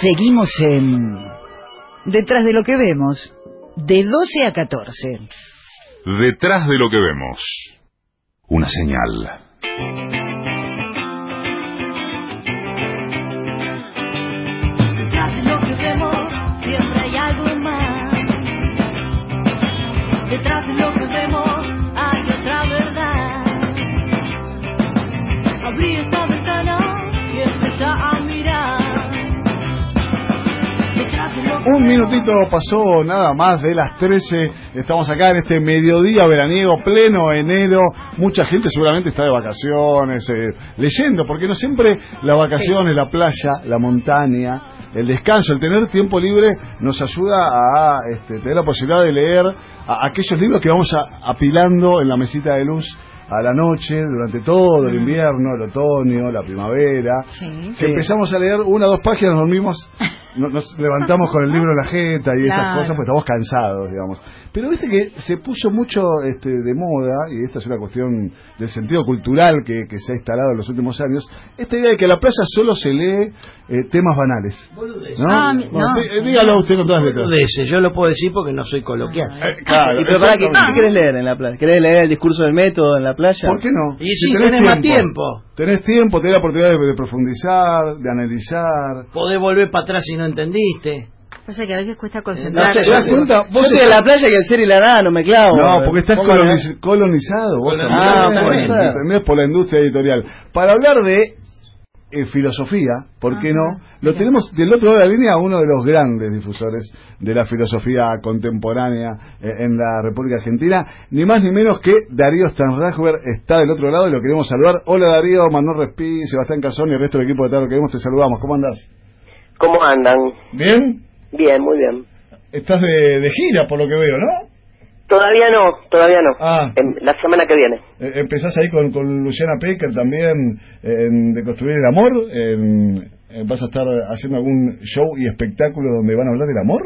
Seguimos en Detrás de lo que vemos, de 12 a 14. Detrás de lo que vemos, una señal. Un minutito pasó nada más de las 13. Estamos acá en este mediodía veraniego, pleno enero. Mucha gente seguramente está de vacaciones, eh, leyendo, porque no siempre las vacaciones, la playa, la montaña, el descanso, el tener tiempo libre nos ayuda a este, tener la posibilidad de leer a- aquellos libros que vamos a- apilando en la mesita de luz a la noche durante todo el invierno, el otoño, la primavera. Sí. Que empezamos a leer una o dos páginas, dormimos, no- nos levantamos con el libro en la jeta y esas Claro. cosas, pues estamos cansados, digamos. Pero viste que se puso mucho este, de moda, y esta es una cuestión del sentido cultural que, que se ha instalado en los últimos años, esta idea de que en la plaza solo se lee eh, temas banales. ¿no? Ah, Bueno, no. eh, dígalo usted con todas las letras. Boludeces, yo lo puedo decir porque no soy coloquial. Eh, claro, ¿Y pero para qué, exactamente. qué querés leer en la playa? ¿Querés leer el discurso del método en la playa? ¿Por qué no? Y sí, tenés más tiempo. Tenés tiempo, tenés la oportunidad de, de profundizar, de analizar. Podés volver para atrás si no entendiste. Pasa que a veces cuesta No concentrarse. sé, ¿Te das yo, Vos estoy en la playa y el ser y la nada no me clavo. No, porque estás coloniz- colonizado. vos Colonizado. también, Ah, puede ser. ¿entendés? Por la industria editorial. Para hablar de eh, filosofía, ¿por qué no? Lo tenemos del otro lado de la línea a uno de los grandes difusores de la filosofía contemporánea eh, en la República Argentina, ni más ni menos que Darío Stanrachber está del otro lado y lo queremos saludar. Hola Darío, Manuel Respí, Sebastián Cazón y el resto del equipo de lo queremos, te saludamos. ¿Cómo andás? ¿Cómo andan? ¿Bien? Bien, muy bien. Estás de, de gira, por lo que veo, ¿no? Todavía no, todavía no. Ah. En- la semana que viene. Eh, empezás ahí con, con Luciana Pecker también en De Construir el Amor. en- eh, ¿Vas a estar haciendo algún show y espectáculo donde van a hablar del amor?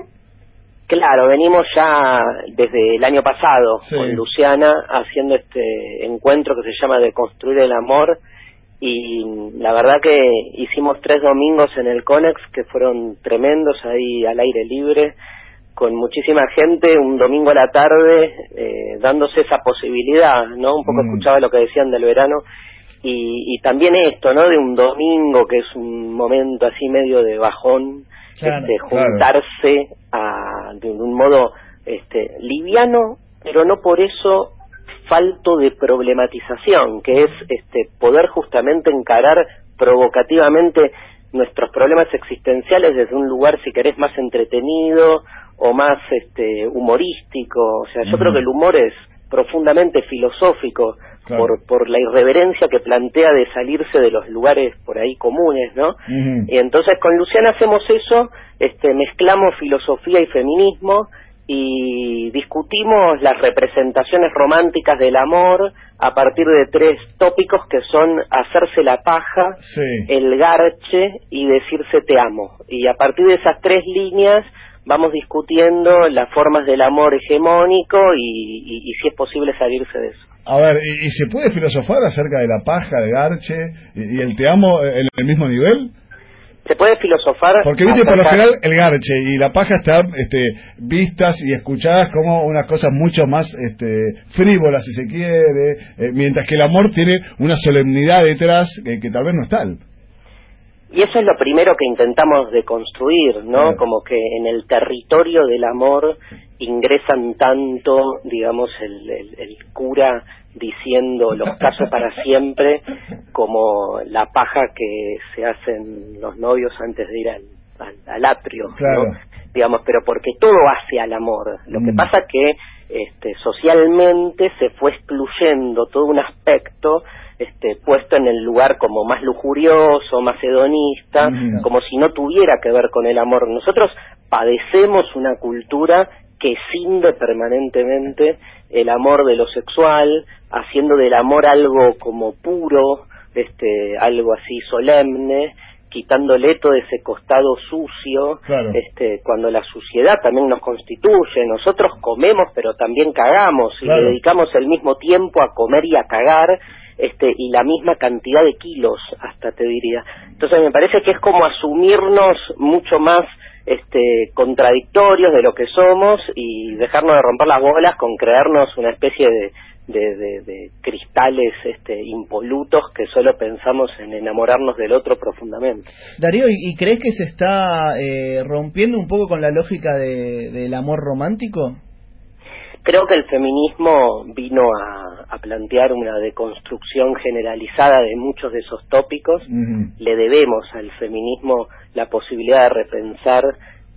Claro, venimos ya desde el año pasado Sí. con Luciana haciendo este encuentro que se llama De Construir el Amor y la verdad que hicimos tres domingos en el Conex que fueron tremendos ahí al aire libre con muchísima gente un domingo a la tarde eh, dándose esa posibilidad, ¿no? Un poco Mm. escuchaba lo que decían del verano y, y también esto, ¿no? De un domingo que es un momento así medio de bajón, Claro, este, claro. juntarse a, de un modo este, liviano, pero no por eso falto de problematización, que es este, poder justamente encarar provocativamente nuestros problemas existenciales desde un lugar, si querés, más entretenido o más este, humorístico. O sea, yo creo que el humor es profundamente filosófico Claro. por, por la irreverencia que plantea de salirse de los lugares por ahí comunes, ¿no? Y entonces con Luciana hacemos eso, este, mezclamos filosofía y feminismo y discutimos las representaciones románticas del amor a partir de tres tópicos que son hacerse la paja, Sí. el garche y decirse te amo. Y a partir de esas tres líneas vamos discutiendo las formas del amor hegemónico y, y- y si es posible salirse de eso. A ver, ¿y, y se puede filosofar acerca de la paja, de Garche y, el te amo en el mismo nivel? Se puede filosofar. Porque viste, por lo general, el garche y la paja están este, vistas y escuchadas como unas cosas mucho más este, frívolas, si se quiere, eh, mientras que el amor tiene una solemnidad detrás que tal vez no es tal. Y eso es lo primero que intentamos de construir, ¿no? Claro. Como que en el territorio del amor ingresan tanto, digamos, el, el- el cura diciendo los casos para siempre, como la paja que se hacen los novios antes de ir al, al- al atrio, Claro. ¿no? Digamos, pero porque todo hace al amor. Lo que Mm. pasa que este, socialmente se fue excluyendo todo un aspecto este, puesto en el lugar como más lujurioso, más hedonista, como si no tuviera que ver con el amor. Nosotros padecemos una cultura que cinde permanentemente el amor de lo sexual, haciendo del amor algo como puro, este, algo así solemne, quitándole todo ese costado sucio, Claro. este, cuando la suciedad también nos constituye, nosotros comemos pero también cagamos y Claro. le dedicamos el mismo tiempo a comer y a cagar este, y la misma cantidad de kilos, hasta te diría. Entonces me parece que es como asumirnos mucho más este, contradictorios de lo que somos y dejarnos de romper las bolas con creernos una especie de, de, de, de cristales este, impolutos que solo pensamos en enamorarnos del otro profundamente. Darío, ¿y, y crees que se está eh, rompiendo un poco con la lógica de, del amor romántico? Creo que el feminismo vino a, a plantear una deconstrucción generalizada de muchos de esos tópicos. Le debemos al feminismo la posibilidad de repensar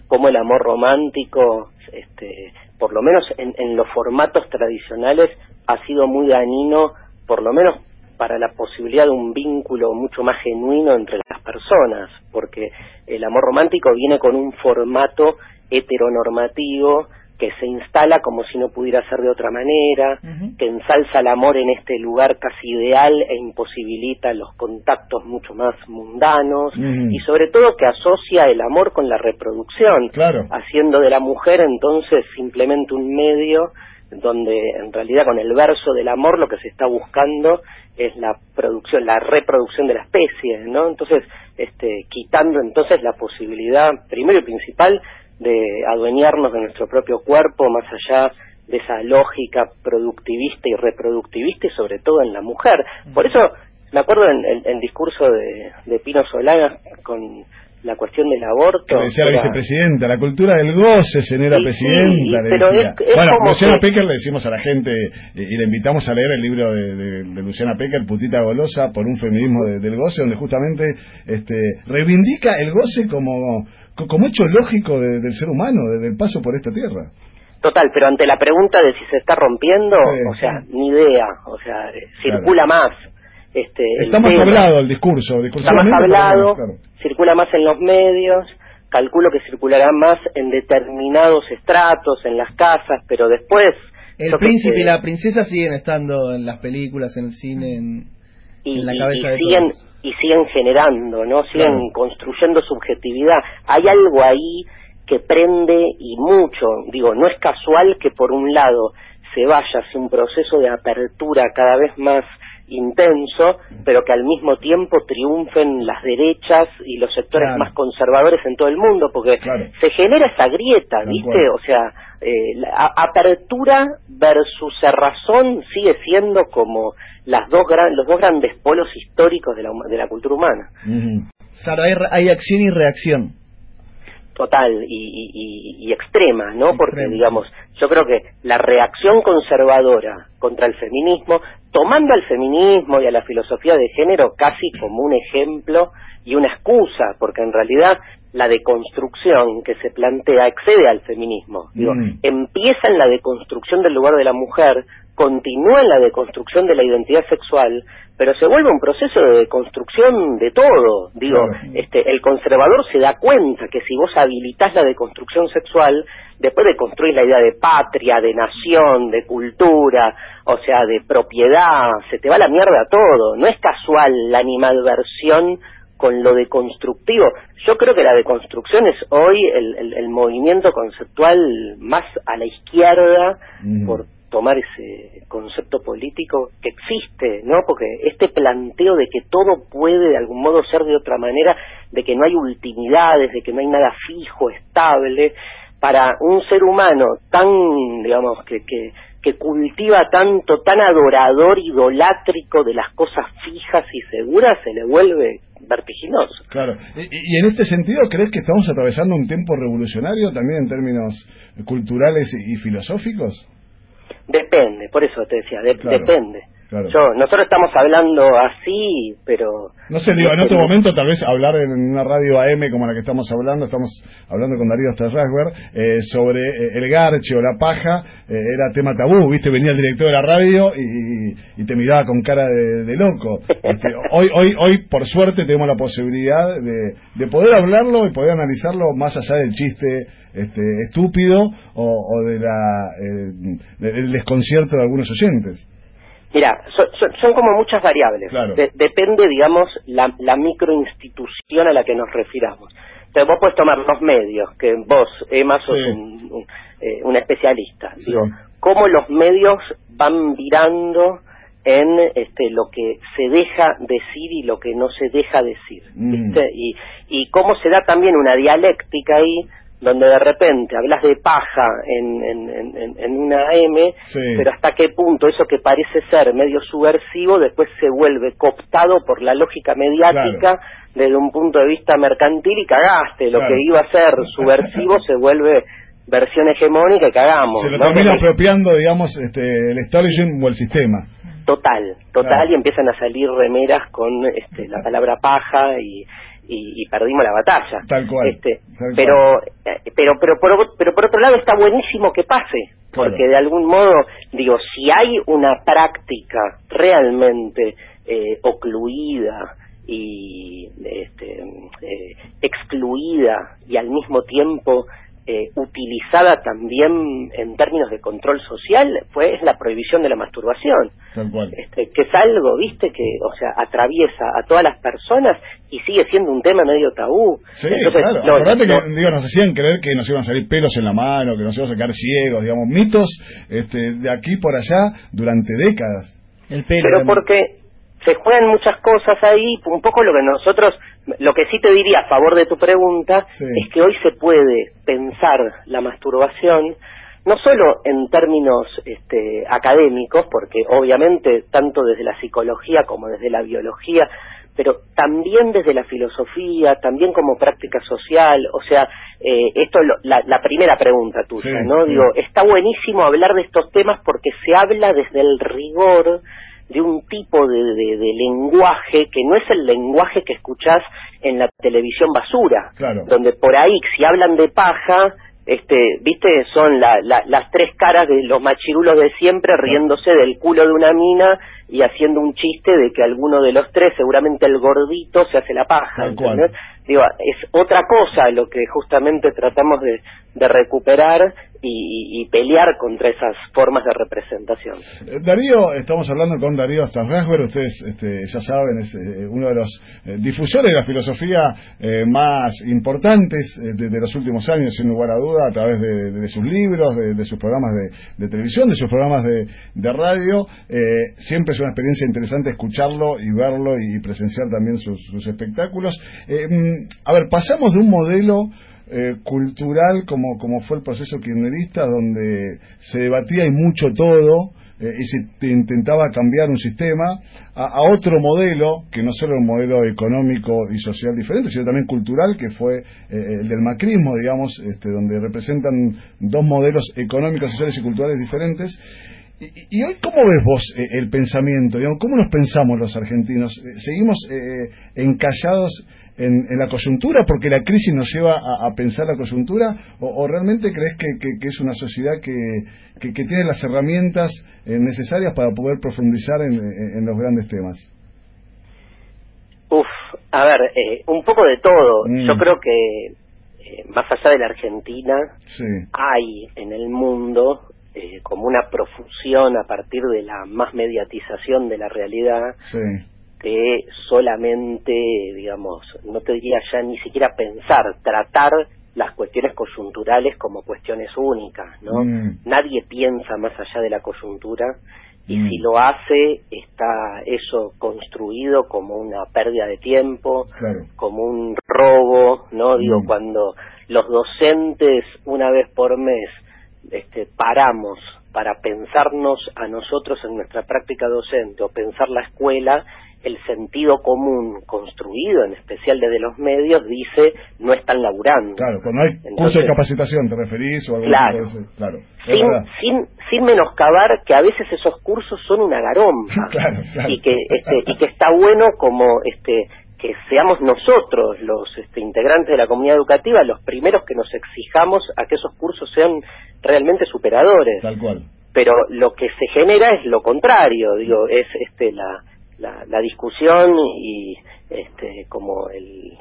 cómo el amor romántico, este, por lo menos en, en los formatos tradicionales, ha sido muy dañino, por lo menos para la posibilidad de un vínculo mucho más genuino entre las personas, porque el amor romántico viene con un formato heteronormativo que se instala como si no pudiera ser de otra manera, que ensalza el amor en este lugar casi ideal e imposibilita los contactos mucho más mundanos y sobre todo que asocia el amor con la reproducción, Claro. haciendo de la mujer entonces simplemente un medio donde en realidad con el verso del amor lo que se está buscando es la producción, la reproducción de la especie, ¿no? Entonces, este, quitando entonces la posibilidad, primero y principal, de adueñarnos de nuestro propio cuerpo más allá de esa lógica productivista y reproductivista y sobre todo en la mujer. Por eso me acuerdo en el, discurso de, de Pino Solana con la cuestión del aborto. Decía la era- vicepresidenta, la cultura del goce, señora Sí, presidenta. sí, le decía. es- es bueno, Luciana que- Pecker le decimos a la gente eh, y le invitamos a leer el libro de, de- de Luciana Pecker, Putita Golosa, por un feminismo de- del goce, donde justamente este, reivindica el goce como, co- como hecho lógico de- del ser humano, desde el paso por esta tierra. Total, pero ante la pregunta de si se está rompiendo, Sí. o sea, ni idea, o sea, circula más. Este, el Está más tema. hablado el discurso. está más hablado, claro. Circula más en los medios, calculo que circulará más en determinados estratos, en las casas, pero después... El príncipe y la princesa siguen estando en las películas, en el cine, en, y, en la y- cabeza y de siguen todos. y siguen generando, ¿no? Siguen Claro. construyendo subjetividad. Hay algo ahí que prende y mucho. Digo, no es casual que por un lado se vaya hacia un proceso de apertura cada vez más intenso, pero que al mismo tiempo triunfen las derechas y los sectores Claro. más conservadores en todo el mundo, porque Claro. se genera esa grieta, ¿viste? O sea, eh, la apertura versus cerrazón sigue siendo como las dos gran, los dos grandes polos históricos de la, de la cultura humana. Hay, re- hay acción y reacción. Total y, y- y- extrema, ¿no? Porque, digamos, yo creo que la reacción conservadora contra el feminismo, tomando al feminismo y a la filosofía de género casi como un ejemplo y una excusa, porque en realidad la deconstrucción que se plantea excede al feminismo. Digo, Mm. empieza en la deconstrucción del lugar de la mujer, continúa en la deconstrucción de la identidad sexual, pero se vuelve un proceso de deconstrucción de todo. Digo, Claro. este, el conservador se da cuenta que si vos habilitás la deconstrucción sexual, después de construir la idea de patria, de nación, de cultura, o sea, de propiedad, se te va la mierda todo. No es casual la animadversión con lo deconstructivo. Yo creo que la deconstrucción es hoy el, el- el movimiento conceptual más a la izquierda por tomar ese concepto político que existe, ¿no? Porque este planteo de que todo puede de algún modo ser de otra manera, de que no hay ultimidades, de que no hay nada fijo, estable, para un ser humano tan, digamos, que, que, que cultiva tanto, tan adorador, idolátrico de las cosas fijas y seguras, se le vuelve vertiginoso. Claro. Y, y en este sentido, ¿crees que estamos atravesando un tiempo revolucionario también en términos culturales y, y filosóficos? Depende, por eso te decía, de- Claro, depende. claro. Yo, nosotros estamos hablando así, pero No sé, digo, en otro momento tal vez hablar en una radio AM como la que estamos hablando, estamos hablando con Darío Strasberg, eh, sobre eh, el garche o la paja, eh, era tema tabú, viste, venía el director de la radio y, y te miraba con cara de, de loco. Este, hoy, hoy, hoy, por suerte, tenemos la posibilidad de, de poder hablarlo y poder analizarlo más allá del chiste este, estúpido o, o de la, eh, del desconcierto de algunos oyentes. Mira, son, son- son como muchas variables. Claro. De- depende, digamos, la, la microinstitución a la que nos refiramos. Entonces vos puedes tomar los medios, que vos, Emma, sos Sí. un, un, eh, un especialista. Sí. Digo, cómo los medios van virando en este, lo que se deja decir y lo que no se deja decir. Mm. ¿viste? Y, y cómo se da también una dialéctica ahí, donde de repente hablas de paja en, en, en, en una M, Sí. pero hasta qué punto eso que parece ser medio subversivo después se vuelve cooptado por la lógica mediática desde un punto de vista mercantil y cagaste. Lo Claro. que iba a ser subversivo se vuelve versión hegemónica y cagamos. Se lo ¿no? termina apropiando, digamos, este, el establishment o el sistema. Total, total, Claro. y empiezan a salir remeras con este, la palabra paja y, y, y perdimos la batalla. Tal cual, Este, tal pero, eh, pero, pero, por, pero por otro lado está buenísimo que pase, Claro. porque de algún modo, digo, si hay una práctica realmente eh, ocluida y este, eh, excluida y al mismo tiempo eh, utilizada también en términos de control social, fue es la prohibición de la masturbación este, que es algo, viste, que, o sea, atraviesa a todas las personas y sigue siendo un tema medio tabú. Sí, Entonces, claro. Acordate lo- que digo, nos hacían creer que nos iban a salir pelos en la mano, que nos íbamos a quedar ciegos, digamos, mitos este, de aquí por allá durante décadas. El pelo. pero porque se juegan muchas cosas ahí, un poco lo que nosotros, lo que sí te diría a favor de tu pregunta, Sí. es que hoy se puede pensar la masturbación no solo en términos este, académicos, porque obviamente tanto desde la psicología como desde la biología, pero también desde la filosofía, también como práctica social, o sea, eh, esto es lo- la, la primera pregunta tuya, Sí, ¿no? sí. Digo, está buenísimo hablar de estos temas porque se habla desde el rigor de un tipo de, de- de lenguaje que no es el lenguaje que escuchás en la televisión basura, Claro. donde por ahí si hablan de paja, este, viste, son la- la- las tres caras de los machirulos de siempre riéndose del culo de una mina y haciendo un chiste de que alguno de los tres, seguramente el gordito, se hace la paja. Digo, es otra cosa lo que justamente tratamos de, de recuperar y, y- pelear contra esas formas de representación. Eh, Darío, estamos hablando con Darío Starrasber, ustedes este, ya saben, es eh, uno de los eh, difusores de la filosofía eh, más importantes de, de los últimos años, sin lugar a duda, a través de, sus libros, de, sus programas de, televisión, de sus programas de, radio. Siempre es una experiencia interesante escucharlo y verlo y presenciar también sus, sus espectáculos. Mm, a ver, pasamos de un modelo eh, cultural como, como fue el proceso kirchnerista, donde se debatía y mucho todo, eh, y se te intentaba cambiar un sistema, a, otro modelo, que no solo un modelo económico y social diferente, sino también cultural, que fue eh, el del macrismo, digamos, este, donde representan dos modelos económicos, sociales y culturales diferentes. Y, y hoy, ¿cómo ves vos eh, el pensamiento? Digamos, ¿Cómo nos pensamos los argentinos? Eh, ¿Seguimos eh, encallados en, en la coyuntura porque la crisis nos lleva a, a pensar la coyuntura? ¿O, o realmente crees que, que- que es una sociedad que, que- que tiene las herramientas eh, necesarias para poder profundizar en, en- en los grandes temas? Uf, a ver, eh, un poco de todo. Mm. Yo creo que eh, más allá de la Argentina, Sí, hay en el mundo eh, como una profusión a partir de la más mediatización de la realidad sí, que solamente, digamos, no te diría ya ni siquiera pensar, tratar las cuestiones coyunturales como cuestiones únicas, ¿no? Mm. Nadie piensa más allá de la coyuntura y Mm. si lo hace está eso construido como una pérdida de tiempo, claro. como un robo, ¿no? Digo, Mm. cuando los docentes una vez por mes este, paramos para pensarnos a nosotros en nuestra práctica docente o pensar la escuela, el sentido común construido, en especial desde los medios, dice no están laburando. Claro, cuando hay curso Entonces- de capacitación, ¿te referís? O algún Claro. claro. sin, sin, sin menoscabar que a veces esos cursos son una garompa Claro, claro. y que este, y que está bueno como este que seamos nosotros los este, integrantes de la comunidad educativa los primeros que nos exijamos a que esos cursos sean realmente superadores Tal cual. pero lo que se genera es lo contrario digo es este la la, la discusión y este como el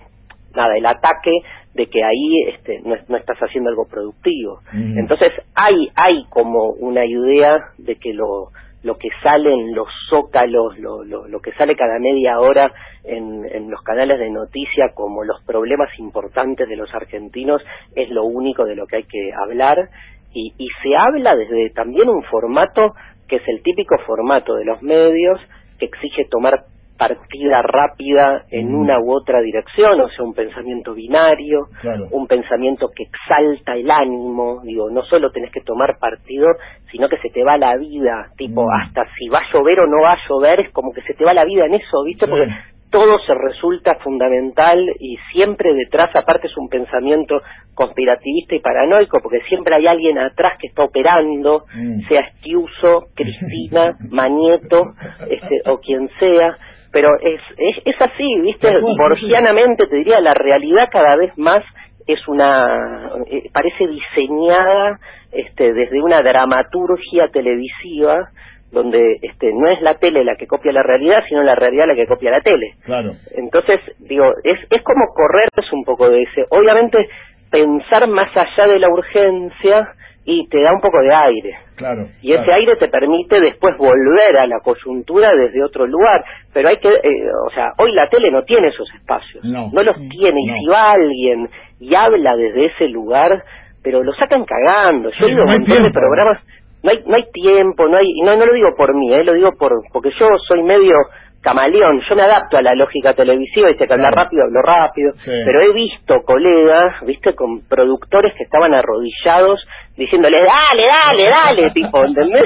nada el ataque de que ahí este no, no estás haciendo algo productivo. Entonces hay hay como una idea de que lo lo que sale en los zócalos, lo, lo, lo que sale cada media hora en, en los canales de noticia como los problemas importantes de los argentinos es lo único de lo que hay que hablar. Y, y se habla desde también un formato que es el típico formato de los medios que exige tomar partida rápida en Mm. una u otra dirección, o sea, un pensamiento binario, Claro. un pensamiento que exalta el ánimo, digo, no solo tenés que tomar partido, sino que se te va la vida, tipo, Mm. hasta si va a llover o no va a llover, es como que se te va la vida en eso, ¿viste? Sí. Porque todo se resulta fundamental y siempre detrás, aparte es un pensamiento conspirativista y paranoico, porque siempre hay alguien atrás que está operando, Mm. sea Estiuso, Cristina, Manieto, este, o quien sea, pero es, es, es así, ¿viste? Borgianamente te diría, la realidad cada vez más es una, eh, parece diseñada este, desde una dramaturgia televisiva, donde este, no es la tele la que copia la realidad, sino la realidad la que copia la tele. Claro. Entonces, digo, es, es como correrse un poco de ese. Obviamente, pensar más allá de la urgencia y te da un poco de aire. Claro. Y ese aire te permite después volver a la coyuntura desde otro lugar. Pero hay que, eh, o sea, hoy la tele no tiene esos espacios. No. los tiene. Y No. si va alguien y habla desde ese lugar, pero lo sacan cagando. Yo he ido a no un montón de programas, no hay, no hay tiempo, no hay, no, no lo digo por mí, eh, lo digo por, porque yo soy medio camaleón, yo me adapto a la lógica televisiva, y que hablar Claro. rápido, hablo rápido, Sí. pero he visto colegas, viste, con productores que estaban arrodillados diciéndole, dale, dale, dale, tipo, ¿entendés?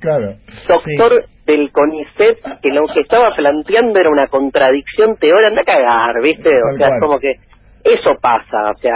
claro. Doctor del CONICET, que lo que estaba planteando era una contradicción teórica, anda a cagar, viste, o Tal sea, cual. como que eso pasa, o sea,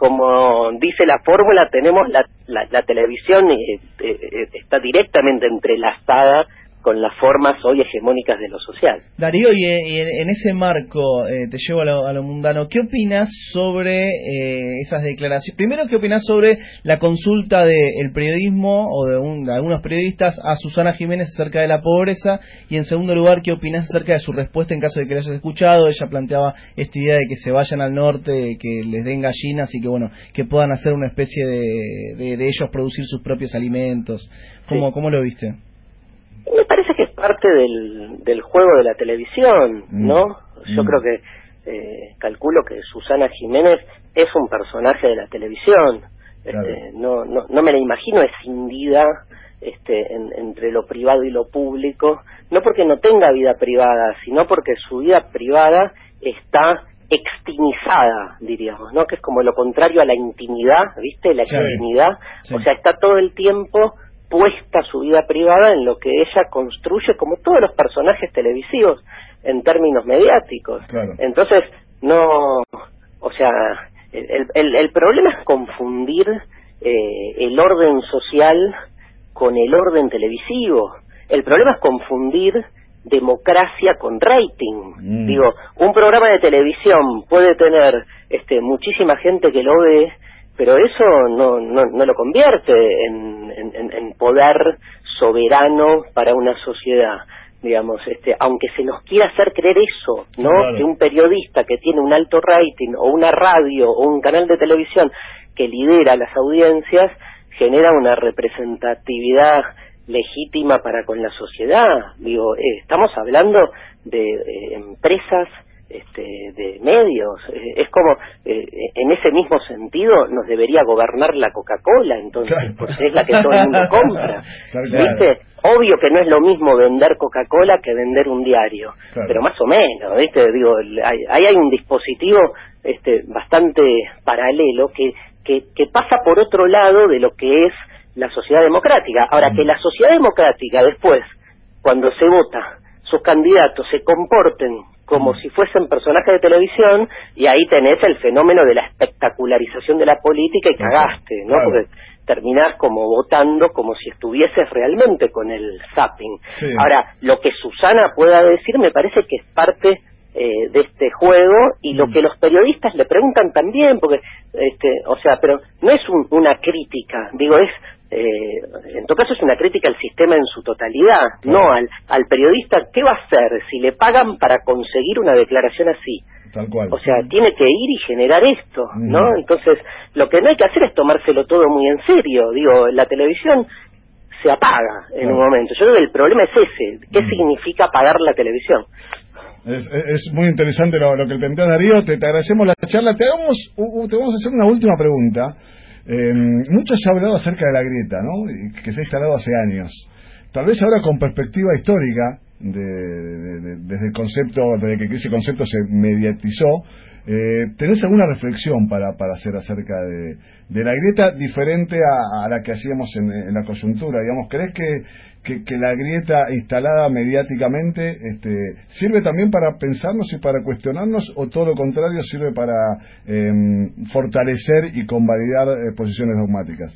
como dice la fórmula, tenemos la, la, la televisión eh, eh, eh, está directamente entrelazada con las formas hoy hegemónicas de lo social. Darío, y, eh, en, ese marco, eh, te llevo a lo, a lo mundano, ¿qué opinas sobre eh, esas declaraciones? Primero, ¿qué opinas sobre la consulta del periodismo o de, un- de algunos periodistas a Susana Jiménez acerca de la pobreza? Y en segundo lugar, ¿qué opinas acerca de su respuesta en caso de que la hayas escuchado? Ella planteaba esta idea de que se vayan al norte, que les den gallinas y que, bueno, que puedan hacer una especie de, de, de ellos producir sus propios alimentos. ¿Cómo, Sí. ¿Cómo lo viste? Me parece que es parte del, del juego de la televisión, Mm. ¿no? Yo Mm. creo que, eh, calculo que Susana Jiménez es un personaje de la televisión. Claro. Este, no, no, no me la imagino escindida este, en- entre lo privado y lo público, no porque no tenga vida privada, sino porque su vida privada está extimizada, diríamos, ¿no? Que es como lo contrario a la intimidad, ¿viste? La Sí. intimidad. Sí. O sea, está todo el tiempo puesta su vida privada en lo que ella construye, como todos los personajes televisivos, en términos mediáticos. Claro. Entonces, no, o sea, el, el, el problema es confundir eh, el orden social con el orden televisivo. El problema es confundir democracia con rating. Mm. Digo, un programa de televisión puede tener este, muchísima gente que lo ve, pero eso no, no, no lo convierte en, en- en- poder soberano para una sociedad digamos este aunque se nos quiera hacer creer eso no Claro. que un periodista que tiene un alto rating o una radio o un canal de televisión que lidera las audiencias genera una representatividad legítima para con la sociedad digo eh, estamos hablando de eh, empresas este, de medios. Eh, es como, eh, en ese mismo sentido, nos debería gobernar la Coca-Cola, entonces, Claro. porque es la que todo el mundo compra. Claro, claro. ¿Viste? Obvio que no es lo mismo vender Coca-Cola que vender un diario, pero más o menos, ¿viste? Digo, el- hay- ahí hay un dispositivo este, bastante paralelo que, que, que pasa por otro lado de lo que es la sociedad democrática. Ahora, Mm. que la sociedad democrática después, cuando se vota, sus candidatos se comporten como si fuesen personajes de televisión y ahí tenés el fenómeno de la espectacularización de la política y cagaste, ¿no? claro. Porque terminás como votando como si estuvieses realmente con el zapping. Sí. Ahora, lo que Susana pueda decir me parece que es parte eh, de este juego y lo Mm. que los periodistas le preguntan también, porque, este, o sea, pero no es un- una crítica, digo, es, eh, en todo caso es una crítica al sistema en su totalidad, Claro. no al, al periodista, ¿qué va a hacer si le pagan para conseguir una declaración así? Tal cual. O sea, tiene que ir y generar esto, ¿no? Mm. Entonces, lo que no hay que hacer es tomárselo todo muy en serio. Digo, la televisión se apaga en Claro. un momento. Yo creo que el problema es ese. ¿Qué Mm. significa apagar la televisión? Es, es- muy interesante lo, lo que planteas, Darío. Te, te agradecemos la charla. Te, hagamos, te vamos a hacer una última pregunta. Eh, mucho se ha hablado acerca de la grieta, ¿no? Que se ha instalado hace años. tal vez ahora con perspectiva histórica, de- de- de- desde el concepto, desde que ese concepto se mediatizó, eh, ¿tenés alguna reflexión para, para hacer acerca de, la grieta diferente a, a la que hacíamos en, en la coyuntura? Digamos, ¿crees que, que, que la grieta instalada mediáticamente este, sirve también para pensarnos y para cuestionarnos o todo lo contrario sirve para em, fortalecer y convalidar eh, posiciones dogmáticas?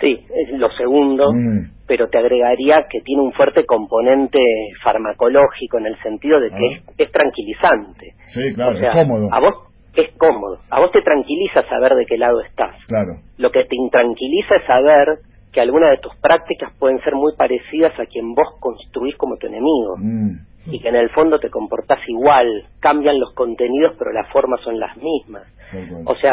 Sí, es lo segundo, Mm. pero te agregaría que tiene un fuerte componente farmacológico en el sentido de que Ah. es, es tranquilizante. Sí, claro, O sea, es cómodo. A vos es cómodo, a vos te tranquiliza saber de qué lado estás. Claro. Lo que te intranquiliza es saber que algunas de tus prácticas pueden ser muy parecidas a quien vos construís como tu enemigo Mm. y que en el fondo te comportás igual, cambian los contenidos pero las formas son las mismas. O sea,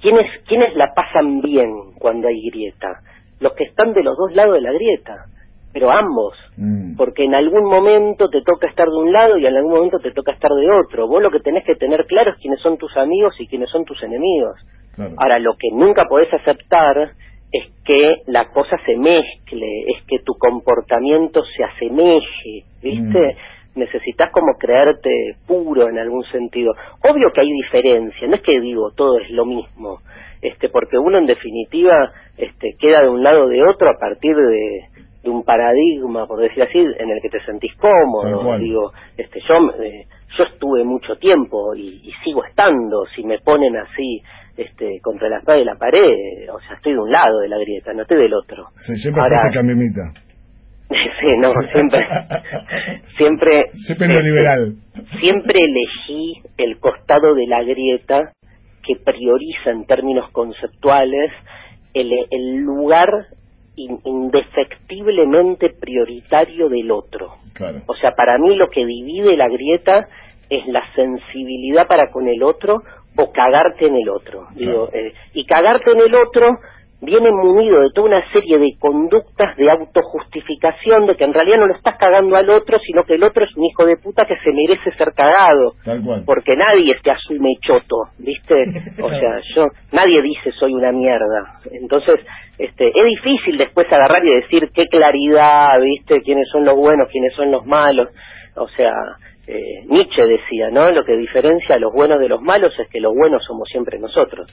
¿quiénes, ¿quiénes la pasan bien cuando hay grieta? Los que están de los dos lados de la grieta, pero ambos, Mm. porque en algún momento te toca estar de un lado y en algún momento te toca estar de otro. Vos lo que tenés que tener claro es quiénes son tus amigos y quiénes son tus enemigos. Claro. Ahora, lo que nunca podés aceptar es que la cosa se mezcle, es que tu comportamiento se asemeje, ¿viste? Necesitas como creerte puro en algún sentido. Obvio que hay diferencia, no es que digo todo es lo mismo, este, porque uno en definitiva este, queda de un lado o de otro a partir de, de un paradigma, por decir así, en el que te sentís cómodo. Digo, este, yo, eh, yo estuve mucho tiempo y, y sigo estando. Si me ponen así este, contra la espada y la pared, o sea, estoy de un lado de la grieta, no estoy del otro. Sí, siempre Ahora- fuiste cambiemita. sí, no, siempre, siempre, Siempre este, liberal. siempre elegí el costado de la grieta que prioriza en términos conceptuales el, el lugar in- indefectiblemente prioritario del otro. Claro. O sea, para mí lo que divide la grieta es la sensibilidad para con el otro o cagarte en el otro. Digo, eh, y cagarte en el otro viene munido de toda una serie de conductas de autojustificación de que en realidad no lo estás cagando al otro, sino que el otro es un hijo de puta que se merece ser cagado Tal cual. porque nadie te asume choto, ¿viste? O sea, yo nadie dice soy una mierda. Entonces, este es difícil después agarrar y decir qué claridad, ¿viste? quiénes son los buenos, quiénes son los malos. O sea, eh, Nietzsche decía, ¿no? Lo que diferencia a los buenos de los malos es que los buenos somos siempre nosotros.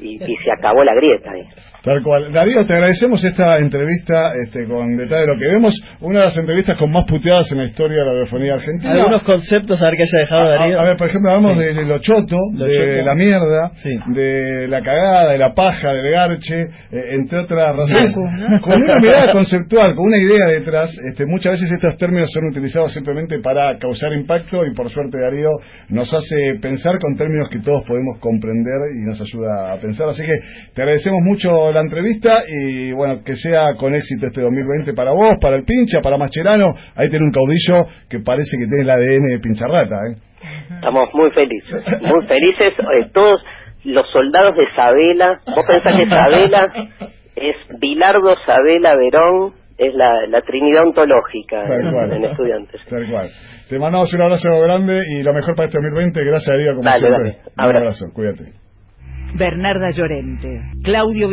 Y, y se acabó la grieta ahí. Tal cual. Darío, te agradecemos esta entrevista este, con detalle de lo que vemos. Una de las entrevistas con más puteadas en la historia de la radiofonía argentina. Algunos conceptos a ver que haya dejado A- Darío. A, a ver, por ejemplo, hablamos de, de lo choto, Lo de choto. la mierda, Sí. de la cagada, de la paja, del garche, eh, entre otras razones. Con una mirada conceptual, con una idea detrás, este, muchas veces estos términos son utilizados simplemente para causar impacto y por suerte Darío nos hace pensar con términos que todos podemos comprender y nos ayuda a pensar. Así que te agradecemos mucho la entrevista y bueno, que sea con éxito este 2020 para vos, para el pincha, para Mascherano. Ahí tiene un caudillo que parece que tiene el ADN de pincharrata, ¿eh? Estamos muy felices, muy felices. eh, todos los soldados de Sabela, vos pensás que Sabela es Bilardo, Sabela, Verón, es la, la trinidad ontológica cual. en, en estudiantes. Tal cual. Te mandamos un abrazo grande y lo mejor para este 2020. Gracias, Darío, como Dale, siempre. dale. Un Abrazo. abrazo, cuídate. Bernarda Llorente, Claudio